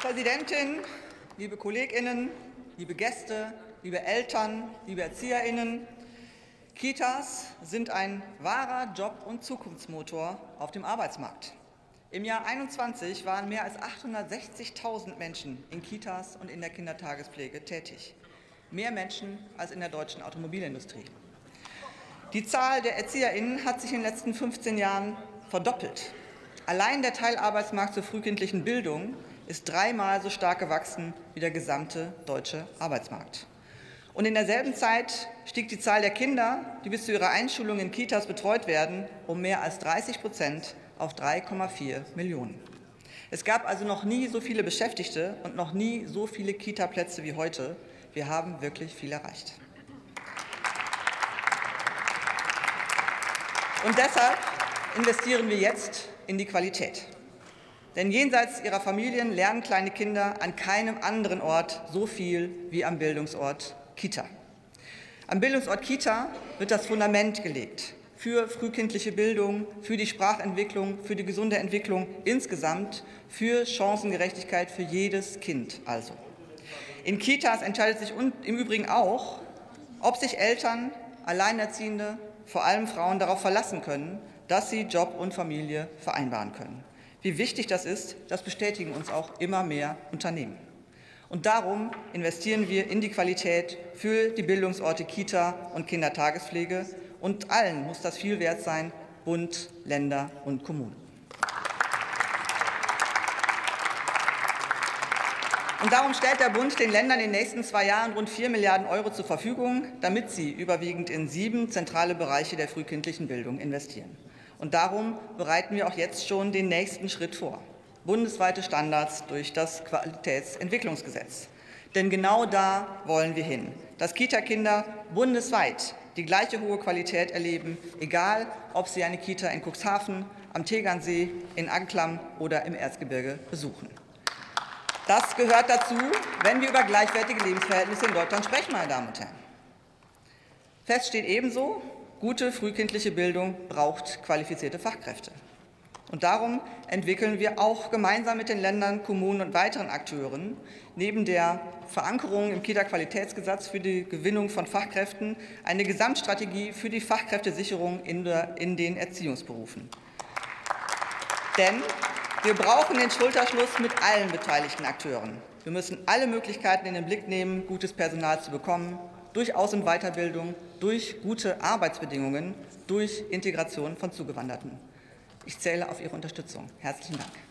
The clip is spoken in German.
Präsidentin, liebe Kolleginnen, liebe Gäste, liebe Eltern, liebe Erzieherinnen, Kitas sind ein wahrer Job- und Zukunftsmotor auf dem Arbeitsmarkt. Im Jahr 2021 waren mehr als 860.000 Menschen in Kitas und in der Kindertagespflege tätig. Mehr Menschen als in der deutschen Automobilindustrie. Die Zahl der ErzieherInnen hat sich in den letzten 15 Jahren verdoppelt. Allein der Teilarbeitsmarkt zur frühkindlichen Bildung ist dreimal so stark gewachsen wie der gesamte deutsche Arbeitsmarkt. Und in derselben Zeit stieg die Zahl der Kinder, die bis zu ihrer Einschulung in Kitas betreut werden, um mehr als 30 Prozent auf 3,4 Millionen. Es gab also noch nie so viele Beschäftigte und noch nie so viele Kita-Plätze wie heute. Wir haben wirklich viel erreicht. Und deshalb investieren wir jetzt in die Qualität. Denn jenseits ihrer Familien lernen kleine Kinder an keinem anderen Ort so viel wie am Bildungsort Kita. Am Bildungsort Kita wird das Fundament gelegt für frühkindliche Bildung, für die Sprachentwicklung, für die gesunde Entwicklung insgesamt, für Chancengerechtigkeit für jedes Kind also. In Kitas entscheidet sich im Übrigen auch, ob sich Eltern, Alleinerziehende, vor allem Frauen darauf verlassen können, dass sie Job und Familie vereinbaren können. Wie wichtig das ist, das bestätigen uns auch immer mehr Unternehmen. Und darum investieren wir in die Qualität für die Bildungsorte Kita und Kindertagespflege. Und allen muss das viel wert sein, Bund, Länder und Kommunen. Und darum stellt der Bund den Ländern in den nächsten zwei Jahren rund 4 Milliarden Euro zur Verfügung, damit sie überwiegend in sieben zentrale Bereiche der frühkindlichen Bildung investieren. Und darum bereiten wir auch jetzt schon den nächsten Schritt vor. Bundesweite Standards durch das Qualitätsentwicklungsgesetz. Denn genau da wollen wir hin, dass Kita-Kinder bundesweit die gleiche hohe Qualität erleben, egal ob sie eine Kita in Cuxhaven, am Tegernsee, in Anklam oder im Erzgebirge besuchen. Das gehört dazu, wenn wir über gleichwertige Lebensverhältnisse in Deutschland sprechen, meine Damen und Herren. Fest steht ebenso, Gute frühkindliche Bildung braucht qualifizierte Fachkräfte. Und darum entwickeln wir auch gemeinsam mit den Ländern, Kommunen und weiteren Akteuren neben der Verankerung im Kita-Qualitätsgesetz für die Gewinnung von Fachkräften eine Gesamtstrategie für die Fachkräftesicherung in, der, in den Erziehungsberufen. Denn wir brauchen den Schulterschluss mit allen beteiligten Akteuren. Wir müssen alle Möglichkeiten in den Blick nehmen, gutes Personal zu bekommen, durch Aus- und Weiterbildung, durch gute Arbeitsbedingungen, durch Integration von Zugewanderten. Ich zähle auf Ihre Unterstützung. Herzlichen Dank.